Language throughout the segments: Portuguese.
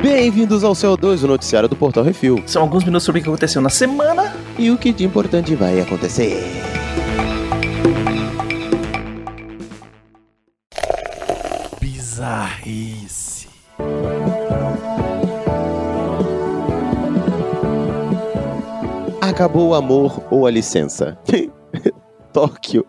Bem-vindos ao CO2, o noticiário do Portal Refil. São alguns minutos sobre o que aconteceu na semana. E o que de importante vai acontecer. Bizarrice. Acabou o amor ou a licença? Tóquio.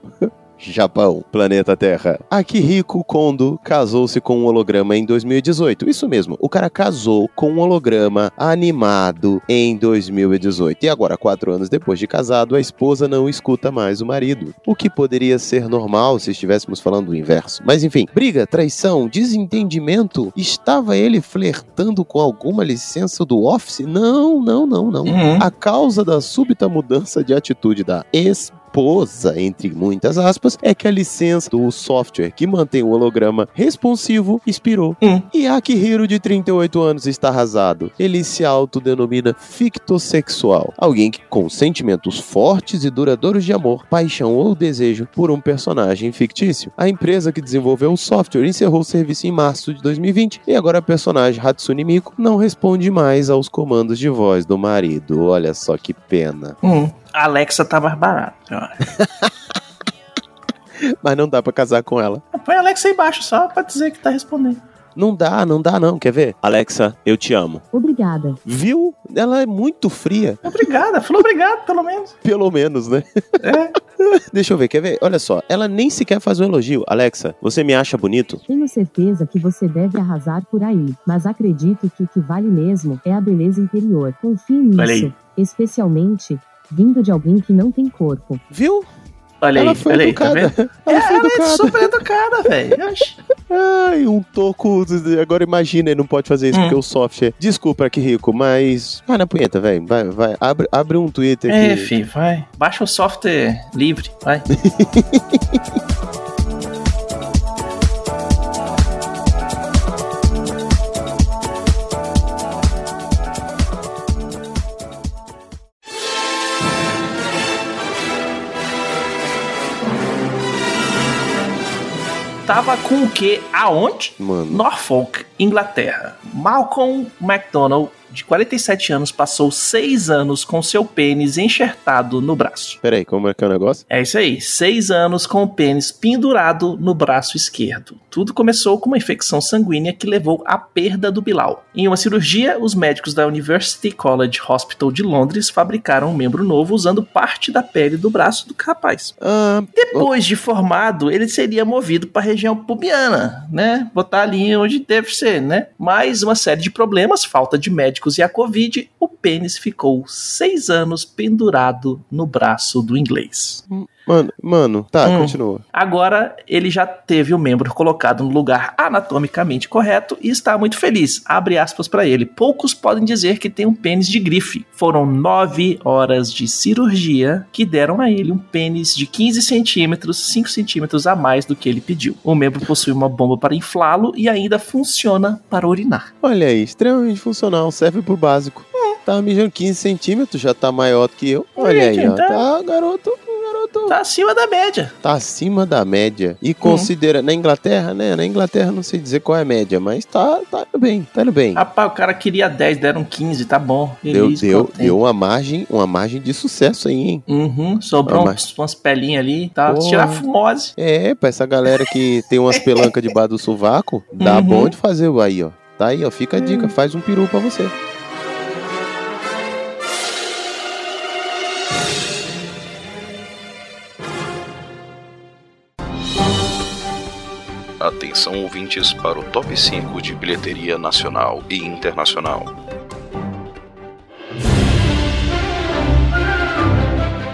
Japão, planeta Terra. Akihiko Kondo casou-se com um holograma em 2018. Isso mesmo, o cara casou com um holograma animado em 2018. E agora, quatro anos depois de casado, a esposa não escuta mais o marido. O que poderia ser normal se estivéssemos falando o inverso. Mas enfim, briga, traição, desentendimento. Estava ele flertando com alguma licença do Office? Não, não, não, não. Uhum. A causa da súbita mudança de atitude da esposa esposa, entre muitas aspas, é que a licença do software que mantém o holograma responsivo expirou. Hum. E Akihiro, de 38 anos, está arrasado. Ele se autodenomina fictossexual. Alguém que, com sentimentos fortes e duradouros de amor, paixão ou desejo por um personagem fictício. A empresa que desenvolveu o software encerrou o serviço em março de 2020 e agora a personagem Hatsune Miku não responde mais aos comandos de voz do marido. Olha só que pena. Hum. A Alexa tá mais barata. eu acho. Mas não dá pra casar com ela. Põe a Alexa aí embaixo só pra dizer que tá respondendo. Não dá, não dá não. Quer ver? Alexa, eu te amo. Obrigada. Viu? Ela é muito fria. Obrigada, falou obrigado, pelo menos. Pelo menos, né? É. Deixa eu ver, quer ver? Olha só, ela nem sequer faz um elogio. Alexa, você me acha bonito? Tenho certeza que você deve arrasar por aí, mas acredito que o que vale mesmo é a beleza interior. Confie nisso, especialmente vindo de alguém que não tem corpo. Viu? Olha ela aí, foi olha aí, tá educada. vendo? ela É, foi ela é educada. super educada, velho. Ai, um toco. Agora imagina, ele não pode fazer isso Hum. porque o software. Desculpa que rico, mas. Vai na punheta, velho. Vai, vai. Abre, abre um Twitter É, aqui. fi, vai. Baixa o software livre, vai. Com o quê? Aonde? Mano. Norfolk, Inglaterra. Malcolm MacDonald, de 47 anos, passou seis anos com seu pênis enxertado no braço. Peraí, como é que é o negócio? É isso aí, seis anos com o pênis pendurado no braço esquerdo. Tudo começou com uma infecção sanguínea que levou à perda do Bilal. Em uma cirurgia, os médicos da University College Hospital de Londres fabricaram um membro novo usando parte da pele do braço do rapaz. Ah, Depois de formado, ele seria movido para a região pubiana, né? Botar ali onde deve ser, né? Mais uma série de problemas, falta de e a Covid, o pênis ficou seis anos pendurado no braço do inglês. Mano, mano, tá, Hum. continua. Agora ele já teve o membro colocado no lugar anatomicamente correto e está muito feliz. Abre aspas para ele. Poucos podem dizer que tem um pênis de grife. Foram nove horas de cirurgia que deram a ele um pênis de 15 centímetros, 5 centímetros a mais do que ele pediu. O membro possui uma bomba para inflá-lo e ainda funciona para urinar. Olha aí, extremamente funcional, serve pro básico. Tá mijando 15 centímetros, já tá maior do que eu. Olha aí, ó. Tá. Tá, garoto, garoto. Tá acima da média. Tá acima da média. E considera. Na Inglaterra, né? Na Inglaterra não sei dizer qual é a média, mas tá, tá indo bem, tá indo bem. Rapaz, o cara queria 10, deram 15, tá bom. Deu, Feliz, deu, deu uma margem, uma margem de sucesso aí, hein? Uhum, sobrou Ah, uns, umas pelinhas ali, tá? Porra. Tirar fumose. É, pra essa galera que tem umas pelancas debaixo do sovaco, dá Uhum. bom de fazer aí, ó. Tá aí, ó. Fica a dica, faz um peru pra você. Atenção ouvintes para o top 5 de bilheteria nacional e internacional.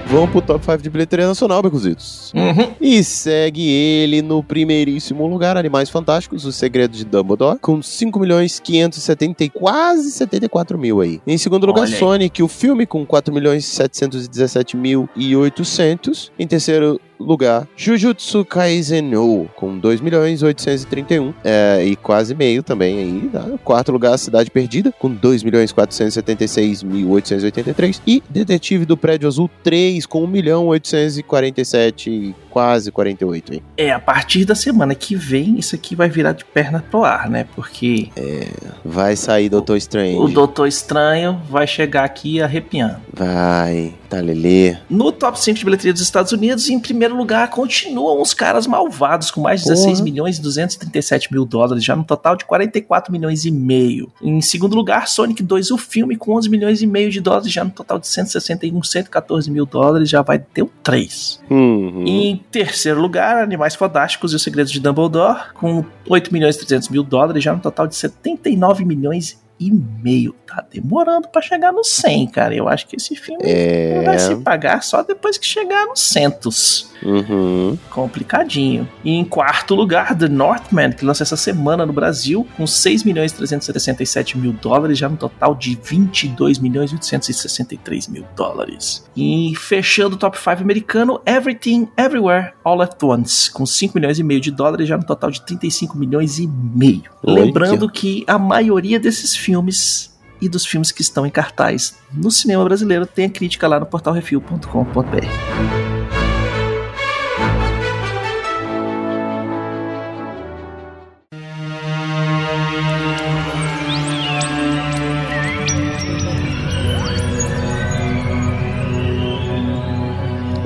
Vamos pro top 5 de bilheteria nacional, Becuzitos. Uhum. E segue ele no primeiríssimo lugar, Animais Fantásticos, Os Segredos de Dumbledore, com 5 milhões 570 e quase 74 mil aí. Em segundo lugar, Olha. Sonic, o filme, com 4 milhões 717 mil e 800. Em terceiro lugar, Jujutsu Kaisen No, com 2 milhões 831 é, e quase meio também aí. Tá? Quarto lugar, Cidade Perdida, com 2 milhões 476 mil 883. E Detetive do Prédio Azul 3, com 1 milhão 847 quase 48, hein? É, a partir da semana que vem, isso aqui vai virar de perna pro ar, né? Porque Vai sair Doutor Strange. o Doutor Estranho vai chegar aqui arrepiando. Vai, tá lelê. No top 5 de bilheteria dos Estados Unidos, em primeiro lugar, continuam os caras malvados, com mais de 16 Porra. milhões e 237 mil dólares, já no total de 44 milhões e meio. Em segundo lugar, Sonic 2, o filme, com 11 milhões e meio de dólares, já no total de 161, 114 mil dólares, já vai ter o 3. Uhum. Em terceiro lugar, Animais Fantásticos e os Segredos de Dumbledore, com 8 milhões e 300 mil dólares, já no total de 79 milhões e meio. Tá demorando pra chegar no 100, cara. Eu acho que esse filme É. vai se pagar só depois que chegar nos centos. Uhum. Complicadinho. E em quarto lugar, The Northman, que lança essa semana no Brasil, com 6 milhões e 367 mil dólares, já no total de 22 milhões e 863 mil dólares. E fechando o top 5 americano, Everything Everywhere All at Once, com 5 milhões e meio de dólares, já no total de 35 milhões e meio. Lembrando que a maioria desses filmes e dos filmes que estão em cartaz no cinema brasileiro tem a crítica lá no portalrefil.com.br.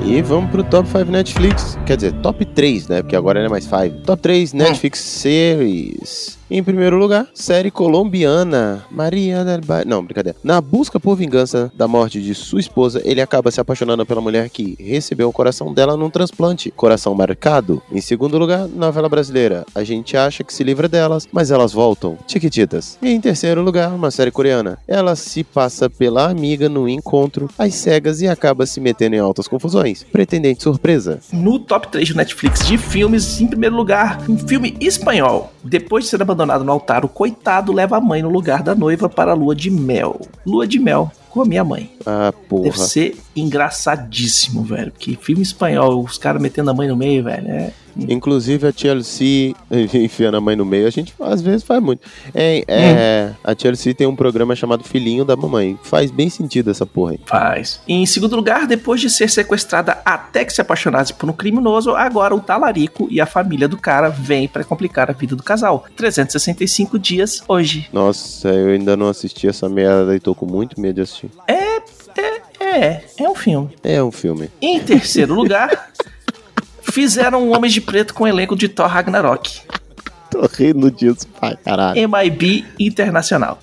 E vamos pro top 5 Netflix. Quer dizer, top 3, né? Porque agora não é mais 5. Top 3 Netflix Series. Em primeiro lugar, série colombiana Maria del Ba... Não, brincadeira. Na busca por vingança da morte de sua esposa, ele acaba se apaixonando pela mulher que recebeu o coração dela num transplante. Coração marcado. Em segundo lugar, novela brasileira. A gente acha que se livra delas, mas elas voltam. Chiquititas. E em terceiro lugar, uma série coreana. Ela se passa pela amiga no encontro, às cegas e acaba se metendo em altas confusões. Pretendente surpresa. No top 3 do Netflix de filmes, em primeiro lugar, um filme espanhol. Depois de ser abandonado no altar, o coitado leva a mãe no lugar da noiva para a lua de mel. Lua de mel com a minha mãe. Ah, porra. Deve ser engraçadíssimo, velho. Porque filme espanhol, os caras metendo a mãe no meio, velho. É... Inclusive a Chelsea enfiando a mãe no meio, a gente às vezes faz muito. É, é, A Chelsea tem um programa chamado Filhinho da Mamãe. Faz bem sentido essa porra aí. Faz. Em segundo lugar, depois de ser sequestrada até que se apaixonasse por um criminoso, agora o talarico e a família do cara vêm pra complicar a vida do casal. 365 dias hoje. Nossa, eu ainda não assisti essa merda e tô com muito medo de assistir. É, é, é um filme. É um filme. Em terceiro lugar, fizeram um Homem de Preto com o elenco de Thor Ragnarok. Tô rindo disso pra caralho. MIB Internacional.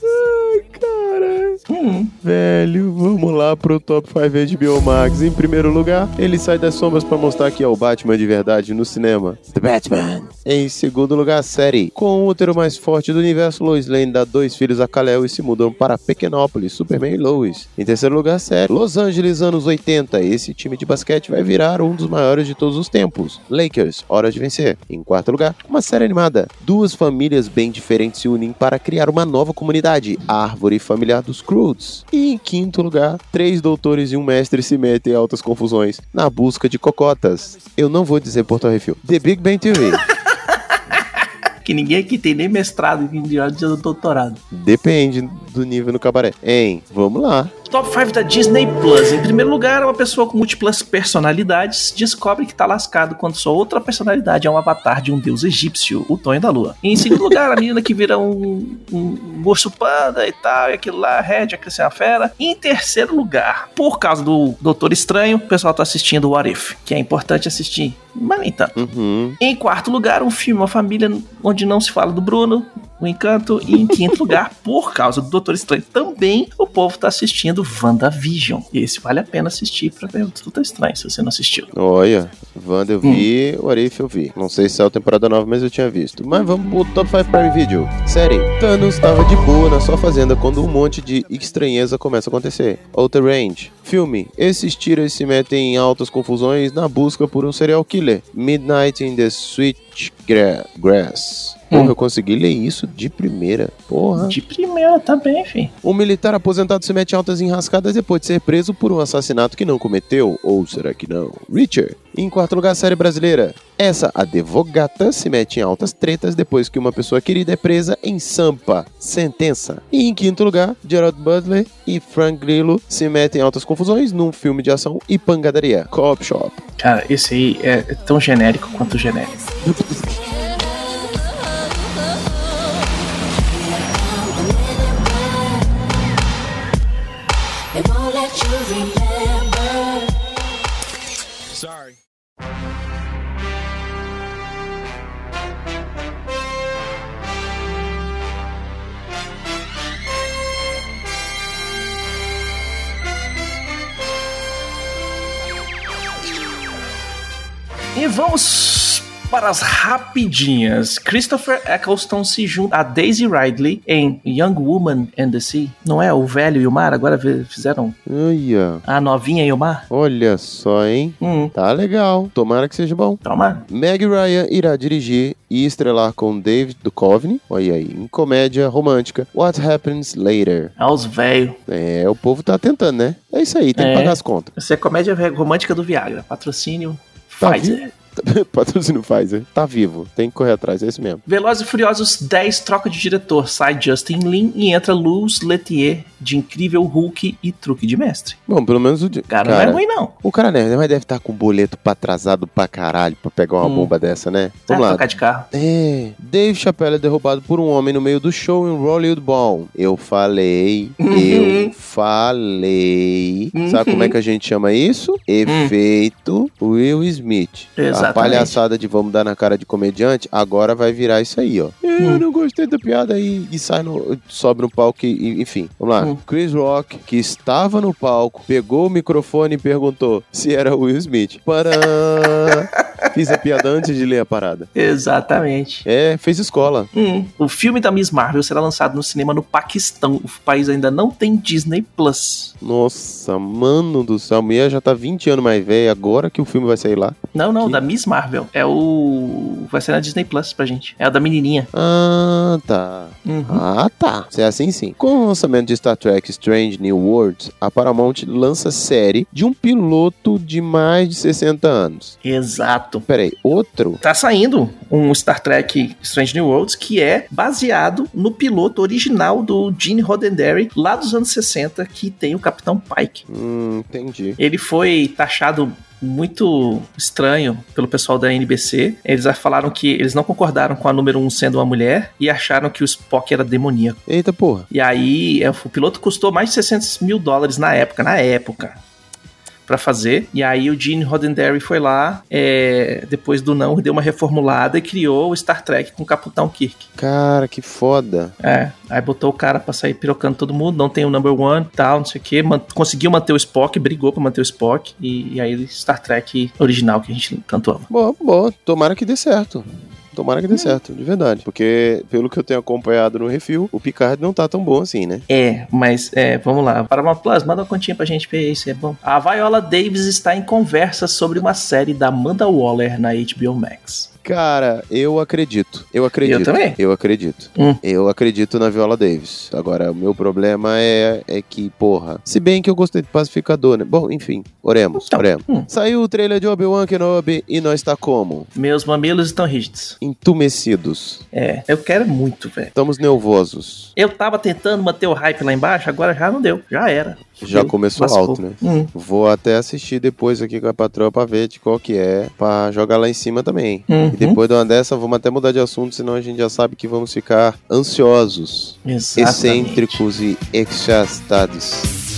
Hum, velho, vamos lá pro top 5 de Biomax. Em primeiro lugar, ele sai das sombras pra mostrar que é o Batman de verdade no cinema. The Batman. Em segundo lugar, a série. Com o útero mais forte do universo, Lois Lane dá dois filhos a Kal-El e se mudam para Pequenópolis, Superman e Lois. Em terceiro lugar, a série. Los Angeles, anos 80. Esse time de basquete vai virar um dos maiores de todos os tempos. Lakers, hora de vencer. Em quarto lugar, uma série animada. Duas famílias bem diferentes se unem para criar uma nova comunidade, a Árvore Familiar dos Croods. E em quinto lugar, três doutores e um mestre se metem em altas confusões na busca de cocotas. Eu não vou dizer Porto Refil. The Big Bang Theory. que ninguém aqui tem nem mestrado em de doutorado. Depende do nível no cabaré. Hein, vamos lá. Top 5 da Disney Plus. Em primeiro lugar, uma pessoa com múltiplas personalidades descobre que tá lascado quando sua outra personalidade é um avatar de um deus egípcio, o Tonho da Lua. Em segundo lugar, a menina que vira um, um urso panda e tal, e aquilo lá, Red, a crescer uma fera. E em terceiro lugar, por causa do Doutor Estranho, o pessoal tá assistindo What If, que é importante assistir, mas nem tanto. Uhum. Em quarto lugar, um filme, uma família onde não se fala do Bruno, o Encanto. E em quinto lugar, por causa do Doutor Estranho também, o povo tá assistindo WandaVision. E esse vale a pena assistir pra ver o Doutor Estranho, se você não assistiu. Olha, Wanda eu vi, o Arif eu vi. Não sei se é a temporada nova, mas eu tinha visto. Mas vamos pro Top 5 Prime Video. Série. Thanos estava de boa na sua fazenda quando um monte de estranheza começa a acontecer. Outer Range. Filme. Esses tiras se metem em altas confusões na busca por um serial killer. Midnight in the Switchgrass. Porra, Hum. eu consegui ler isso de primeira. Porra. De primeira também, filho. Um militar aposentado se mete em altas enrascadas depois de ser preso por um assassinato que não cometeu. Ou será que não? Richard. Em quarto lugar, série brasileira. Essa advogata se mete em altas tretas depois que uma pessoa querida é presa em Sampa. Sentença. E em quinto lugar, Gerard Butler e Frank Grillo se metem em altas confusões num filme de ação e pancadaria. Cop Shop. Cara, esse aí é tão genérico quanto genérico. E vamos para as rapidinhas. Christopher Eccleston se junta a Daisy Ridley em Young Woman and the Sea. Não é o velho e o mar? Agora fizeram Olha, a novinha e o mar? olha só, hein? Hum, Tá legal. Tomara que seja bom. toma. Meg Ryan irá dirigir e estrelar com David Duchovny, olha aí, em comédia romântica What Happens Later. É os velhos. É, o povo tá tentando, né? É isso aí, tem É. que pagar as contas. Essa é comédia romântica do Viagra. Patrocínio Tá Pfizer. Patrocínio Pfizer. Tá vivo, tem que correr atrás, é isso mesmo. Velozes e Furiosos 10 troca de diretor. Sai Justin Lin e entra Luz Letier de Incrível Hulk e Truque de Mestre. Bom, pelo menos o de... Cara, não é ruim não. O cara né, mas deve estar com o boleto pra atrasado pra caralho pra pegar uma Hum. bomba dessa, né? É, Vamos lá. trocar de carro. É, Dave Chappelle é derrubado por um homem no meio do show em Hollywood Bowl. Eu falei, Uhum. eu falei. Sabe como é que a gente chama isso? Efeito Will Smith. A Hum. Exatamente. palhaçada de vamos dar na cara de comediante, agora vai virar isso aí, ó. Eu Hum. não gostei da piada e, e sai no, sobe no palco e- enfim. Vamos lá. Chris Rock, que estava no palco, pegou o microfone e perguntou se era Will Smith. Para Fiz a piada antes de ler a parada. Exatamente. É, fez escola. Hum, o filme da Miss Marvel será lançado no cinema no Paquistão. O país ainda não tem Disney Plus. Nossa, mano do céu, a mulher já tá 20 anos mais velha, agora que o filme vai sair lá. Não, não, Que? da Miss Marvel. É o. Vai ser na Disney Plus pra gente. É a da menininha. Ah, tá. Uhum. Ah, tá. Se é assim, sim. Com o lançamento de Star Trek Strange New Worlds, a Paramount lança série de um piloto de mais de 60 anos. Exato. Peraí, outro? Tá saindo um Star Trek Strange New Worlds que é baseado no piloto original do Gene Roddenberry lá dos anos 60 que tem o Capitão Pike. Hum, entendi. Ele foi taxado muito estranho pelo pessoal da NBC. Eles falaram que eles não concordaram com a número 1 sendo uma mulher e acharam que o Spock era demoníaco. Eita porra. E aí, é, o piloto custou mais de 600 mil dólares na época, na época, pra fazer. E aí o Gene Roddenberry foi lá, é, depois do não, deu uma reformulada e criou o Star Trek com o Capitão Kirk. Cara, que foda. É, aí botou o cara pra sair pirocando todo mundo, não tem o number one, tal, não sei o que, conseguiu manter o Spock, brigou pra manter o Spock, e, e aí Star Trek original que a gente tanto ama. Boa, boa. Tomara que dê certo. Tomara que dê certo, de verdade. Porque, pelo que eu tenho acompanhado no refil, o Picard não tá tão bom assim, né? É, mas é, vamos lá. Paramount Plus, manda uma continha pra gente ver isso, é bom. A Viola Davis está em conversa sobre uma série da Amanda Waller na HBO Max. Cara, eu acredito. Eu acredito. Eu também. Eu acredito. Hum. Eu acredito na Viola Davis. Agora, o meu problema é, é que, porra. Se bem que eu gostei de Pacificador, né? Bom, enfim, oremos, Então, oremos. hum. Saiu o trailer de Obi-Wan Kenobi e nós tá como? Meus mamilos estão rígidos. Entumecidos. É, eu quero muito, velho. Estamos nervosos. Eu tava tentando manter o hype lá embaixo, agora já não deu. Já era. Já começou Lascou. alto, né? Hum, Vou até assistir depois aqui com a patroa pra ver de qual que é, pra jogar lá em cima também. uhum. E depois de uma dessa, vamos até mudar de assunto, senão a gente já sabe que vamos ficar ansiosos, Exatamente. excêntricos e exastados.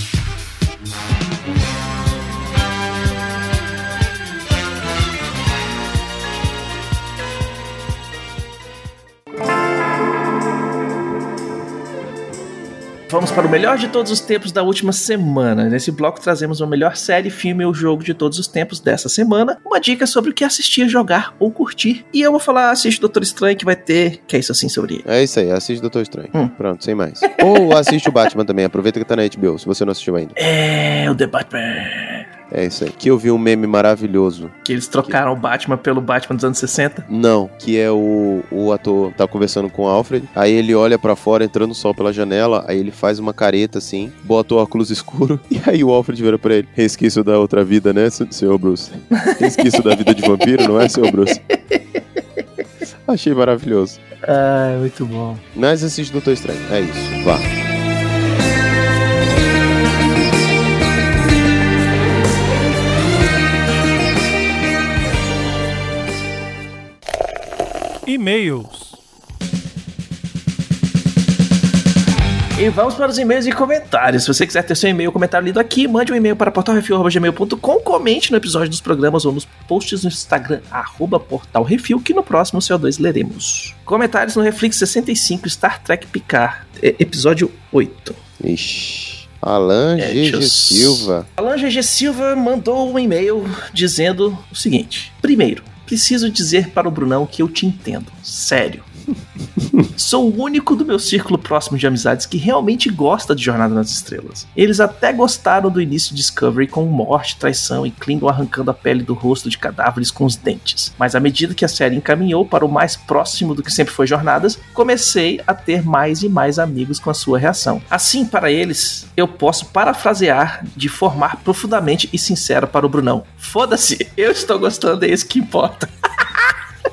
Vamos para o melhor de todos os tempos da última semana. Nesse bloco trazemos o melhor série, filme ou jogo de todos os tempos dessa semana. Uma dica sobre o que assistir, jogar ou curtir. E eu vou falar, assiste Doutor Estranho, que vai ter. Que é isso assim sobre ele. É isso aí, assiste Doutor Estranho. Hum. Pronto, sem mais. Ou assiste o Batman também, aproveita que tá na HBO, se você não assistiu ainda. É o The Batman. É isso aí. Que eu vi um meme maravilhoso. Que eles trocaram o Batman pelo Batman dos anos 60. Não, que é o, o ator tá conversando com o Alfred, aí ele olha pra fora, entrando o sol pela janela, aí ele faz uma careta assim, bota o óculos escuro, e aí o Alfred vira pra ele. Resquício da outra vida, né, sen- senhor Bruce? Resquício da vida de vampiro, não é, senhor Bruce? Achei maravilhoso. Ah, muito bom. Mas assiste Doutor Estranho. É isso. Vá. E-mails. E vamos para os e-mails e comentários. Se você quiser ter seu e-mail ou comentário lido aqui, mande um e-mail para portalrefil.gmail.com, comente no episódio dos programas ou nos posts no Instagram, arroba portalrefil, que no próximo CO2 leremos. Comentários no Reflex 65 Star Trek Picard, episódio 8. Ixi. Alan É, GG Silva. Alan GG Silva mandou um e-mail dizendo o seguinte: Primeiro, preciso dizer para o Brunão que eu te entendo. Sério. Sou o único do meu círculo próximo de amizades que realmente gosta de Jornada nas Estrelas. Eles até gostaram do início de Discovery com morte, traição e Klingon arrancando a pele do rosto de cadáveres com os dentes. Mas à medida que a série encaminhou para o mais próximo do que sempre foi Jornadas, comecei a ter mais e mais amigos com a sua reação. Assim, para eles, eu posso parafrasear de formar profundamente e sincero para o Brunão. Foda-se, eu estou gostando, é isso que importa.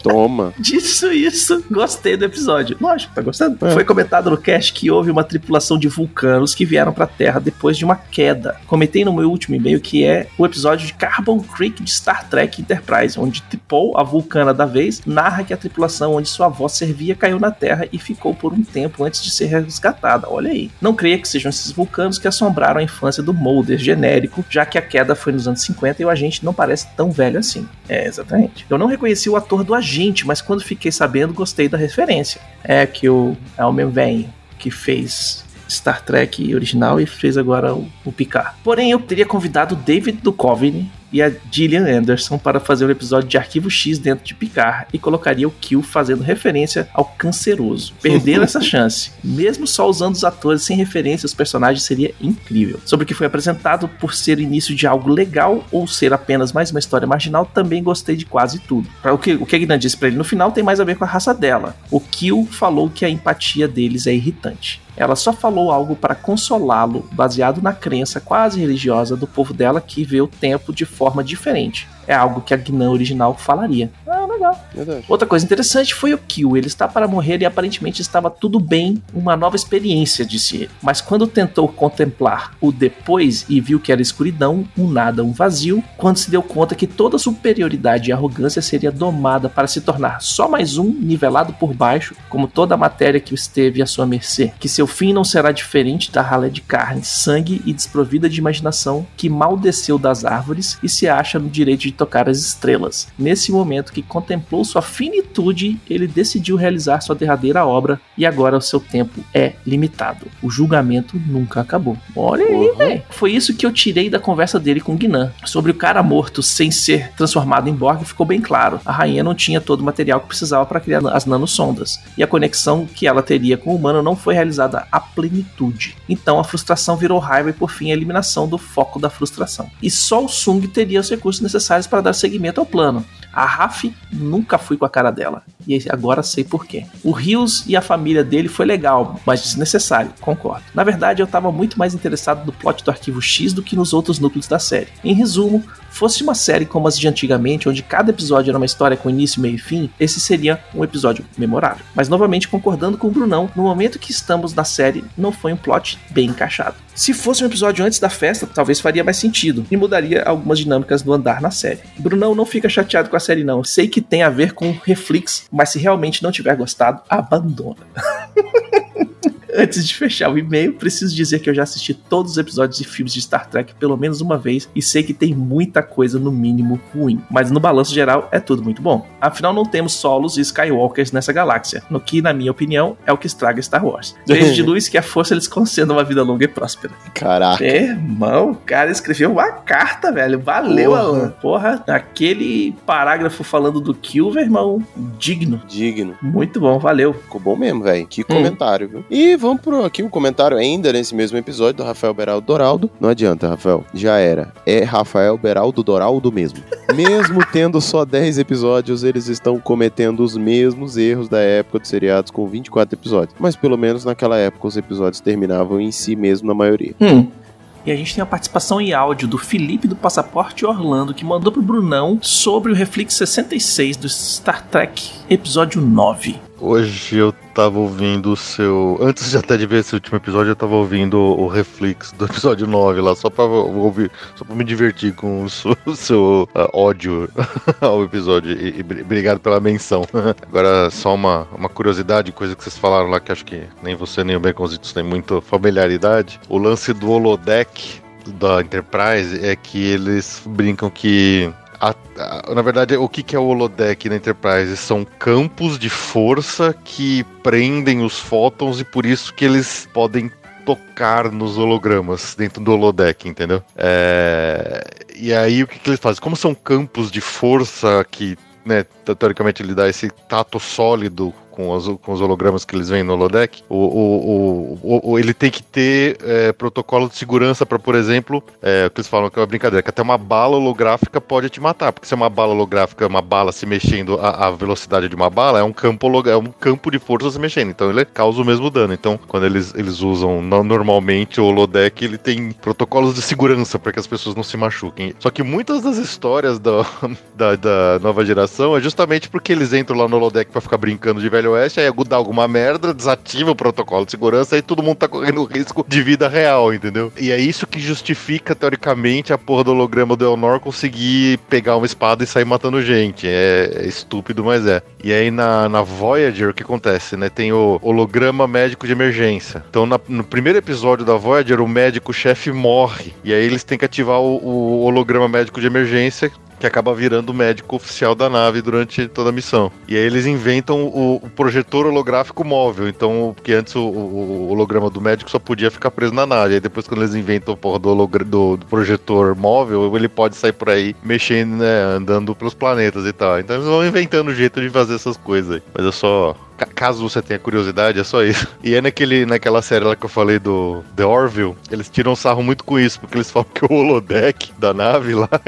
Toma. Disso isso, gostei do episódio. Lógico, tá gostando? É. Foi comentado no cast que houve uma tripulação de vulcanos que vieram pra Terra depois de uma queda. Comentei no meu último e-mail que é o episódio de Carbon Creek de Star Trek Enterprise, onde Tipol, a vulcana da vez, narra que a tripulação onde sua avó servia caiu na Terra e ficou por um tempo antes de ser resgatada. Olha aí. Não creia que sejam esses vulcanos que assombraram a infância do Mulder genérico, já que a queda foi nos anos 50 e o agente não parece tão velho assim. É, exatamente. Eu não reconheci o ator do agente, mas quando fiquei sabendo, gostei da referência. É que o, é o velho que fez Star Trek original e fez agora o, o Picard. Porém, eu teria convidado David Duchovny e a Gillian Anderson para fazer um episódio de Arquivo X dentro de Picard e colocaria o Kill fazendo referência ao canceroso. Perderam essa chance. Mesmo só usando os atores sem referência aos personagens seria incrível. Sobre o que foi apresentado por ser o início de algo legal ou ser apenas mais uma história marginal, também gostei de quase tudo. O que, o Guinan disse pra ele no final tem mais a ver com a raça dela. O Kill falou que a empatia deles é irritante. Ela só falou algo para consolá-lo, baseado na crença quase religiosa do povo dela que vê o tempo de forma diferente. É algo que a Guinan original falaria. Ah, legal. Verdade. Outra coisa interessante foi o Kill. Ele está para morrer e aparentemente estava tudo bem, uma nova experiência, disse ele. Mas quando tentou contemplar o depois e viu que era escuridão, um nada, um vazio, quando se deu conta que toda superioridade e arrogância seria domada para se tornar só mais um nivelado por baixo, como toda a matéria que esteve à sua mercê, que seu fim não será diferente da ralé de carne, sangue e desprovida de imaginação que mal desceu das árvores e se acha no direito de tocar as estrelas. Nesse momento que contemplou sua finitude, ele decidiu realizar sua derradeira obra e agora o seu tempo é limitado. O julgamento nunca acabou. Olha aí, Uhum. velho. Foi isso que eu tirei da conversa dele com Guinan. Sobre o cara morto sem ser transformado em Borg, ficou bem claro. A rainha não tinha todo o material que precisava para criar as nanosondas. E a conexão que ela teria com o humano não foi realizada à plenitude. Então a frustração virou raiva e por fim a eliminação do foco da frustração. E só o Sung teria os recursos necessários para dar seguimento ao plano. A Raf nunca fui com a cara dela. E agora sei por quê. O Rios e a família dele foi legal, mas desnecessário, concordo. Na verdade, eu estava muito mais interessado no plot do arquivo X do que nos outros núcleos da série. Em resumo, fosse uma série como as de antigamente, onde cada episódio era uma história com início, meio e fim, esse seria um episódio memorável. Mas novamente concordando com o Brunão, no momento que estamos na série, não foi um plot bem encaixado. Se fosse um episódio antes da festa, talvez faria mais sentido e mudaria algumas dinâmicas do andar na série. Brunão não fica chateado com a série não. Sei que tem a ver com Reflex, mas se realmente não tiver gostado, abandona. Antes de fechar o e-mail, preciso dizer que eu já assisti todos os episódios e filmes de Star Trek pelo menos uma vez e sei que tem muita coisa, no mínimo, ruim. Mas no balanço geral, é tudo muito bom. Afinal, não temos solos e Skywalkers nessa galáxia, no que, na minha opinião, é o que estraga Star Wars. Beijo de luz que a força eles concedam uma vida longa e próspera. Caraca. Irmão, o cara escreveu uma carta, velho. Valeu, Porra. Alan. Porra, aquele parágrafo falando do Kilver, irmão, digno. Digno. Muito bom, valeu. Ficou bom mesmo, velho. Hum. Que comentário, viu? E vamos pro aqui um comentário ainda nesse mesmo episódio do Rafael Beraldo Doraldo. Não adianta, Rafael. Já era. É Rafael Beraldo Doraldo mesmo. Mesmo tendo só 10 episódios, eles estão cometendo os mesmos erros da época dos seriados com 24 episódios. Mas pelo menos naquela época os episódios terminavam em si mesmo na maioria. Hum. E a gente tem a participação em áudio do Felipe do Passaporte Orlando, que mandou pro Brunão sobre o Reflex 66 do Star Trek, episódio 9. Hoje eu tava ouvindo o seu. Antes de até de ver esse último episódio, eu tava ouvindo o Reflex do episódio 9 lá, só pra ouvir, só pra me divertir com o seu, o seu, ah, ódio ao episódio. E, e bri- obrigado pela menção. Agora, só uma, uma curiosidade, coisa que vocês falaram lá que acho que nem você nem o Baconzitos têm muita familiaridade. O lance do holodeck da Enterprise é que eles brincam que a- a- na verdade, o que, que é o holodeck na Enterprise? São campos de força que prendem os fótons e por isso que eles podem tocar nos hologramas dentro do holodeck, entendeu? É, E aí o que, que eles fazem? Como são campos de força que, né, te- teoricamente ele dá esse tato sólido com os, com os hologramas que eles veem no holodeck, o, o, o, o- ele tem que ter é, protocolo de segurança para, por exemplo, é, o que eles falam que é uma brincadeira, que até uma bala holográfica pode te matar, porque se é uma bala holográfica, uma bala se mexendo a, velocidade de uma bala, é um campo é um campo de força se mexendo, então ele causa o mesmo dano. Então, quando eles, eles usam no- normalmente o holodeck, ele tem protocolos de segurança para que as pessoas não se machuquem. Só que muitas das histórias da, da, da nova geração é justamente porque eles entram lá no holodeck para ficar brincando de Velho Oeste, aí dá alguma merda, desativa o protocolo de segurança, aí todo mundo tá correndo risco de vida real, entendeu? E é isso que justifica, teoricamente, a porra do holograma do Elnor conseguir pegar uma espada e sair matando gente. É, é estúpido, mas é. E aí na, na Voyager, o que acontece, né? Tem o holograma médico de emergência. Então na- no primeiro episódio da Voyager, o médico-chefe morre. E aí eles têm que ativar o, o holograma médico de emergência que acaba virando o médico oficial da nave durante toda a missão. E aí eles inventam o, o projetor holográfico móvel. Então, porque antes o, o- holograma do médico só podia ficar preso na nave. Aí depois, quando eles inventam porra do, do- do projetor móvel, ele pode sair por aí mexendo, né? Andando pelos planetas e tal. Então eles vão inventando o jeito de fazer essas coisas aí. Mas é só. Ca- Caso você tenha curiosidade, é só isso. E é naquele, naquela série lá que eu falei do The Orville, eles tiram sarro muito com isso, porque eles falam que o holodeck da nave lá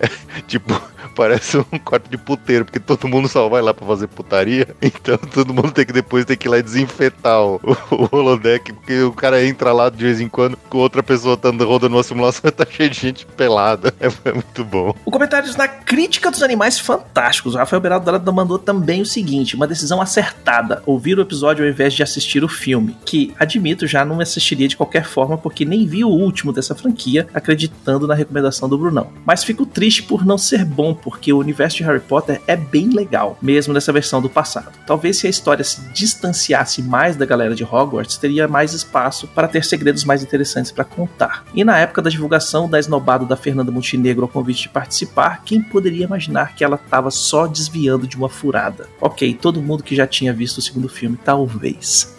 é, tipo, parece um quarto de puteiro, porque todo mundo só vai lá pra fazer putaria, então todo mundo tem que depois ter que ir lá e desinfetar o, o holodeck, porque o cara entra lá de vez em quando, com outra pessoa tá rodando uma simulação e tá cheio de gente pelada. É, é muito bom. O comentários na crítica dos animais fantásticos. O Rafael Beraldo Dorado mandou também o seguinte: uma decisão acertada, ouvir o episódio ao invés de assistir o filme. Que, admito, já não assistiria de qualquer forma, porque nem vi o último dessa franquia, acreditando na recomendação do Brunão. Mas fico triste por não ser bom, porque o universo de Harry Potter é bem legal, mesmo nessa versão do passado. Talvez se a história se distanciasse mais da galera de Hogwarts, teria mais espaço para ter segredos mais interessantes para contar. E na época da divulgação da esnobada da Fernanda Montenegro ao convite de participar, quem poderia imaginar que ela estava só desviando de uma furada? Ok, todo mundo que já tinha visto o segundo filme, talvez.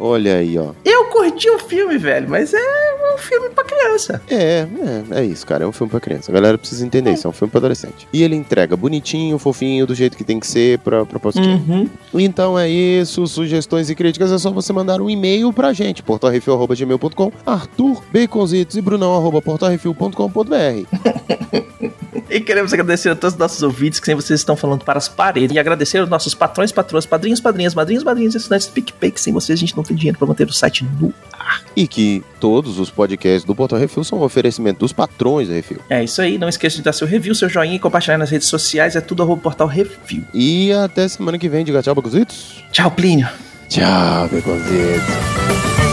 Olha aí, ó. Eu curti o filme, velho, mas é um filme pra criança. É, é, é isso, cara. É um filme pra criança. A galera precisa entender isso. É um filme pra adolescente. E ele entrega bonitinho, fofinho, do jeito que tem que ser pra proposta. Uhum. Então é isso. Sugestões e críticas é só você mandar um e-mail pra gente. portalrefil.gmail.com Arthur, Baconzitos e Brunão, arroba portalrefil.com.br E queremos agradecer a todos os nossos ouvintes que sem vocês estão falando para as paredes. E agradecer aos nossos patrões, patroas, padrinhos, padrinhas, madrinhos, madrinhos e estudantes do PicPay, que sem vocês a gente não tem dinheiro para manter o site no E que todos os podcasts do Portal Refil são um oferecimento dos patrões da Refil. É isso aí, não esqueça de dar seu review, seu joinha e compartilhar nas redes sociais, é tudo arroba portal review. E até semana que vem. Diga tchau, Baconzitos. Tchau, Plínio. Tchau, Baconzitos.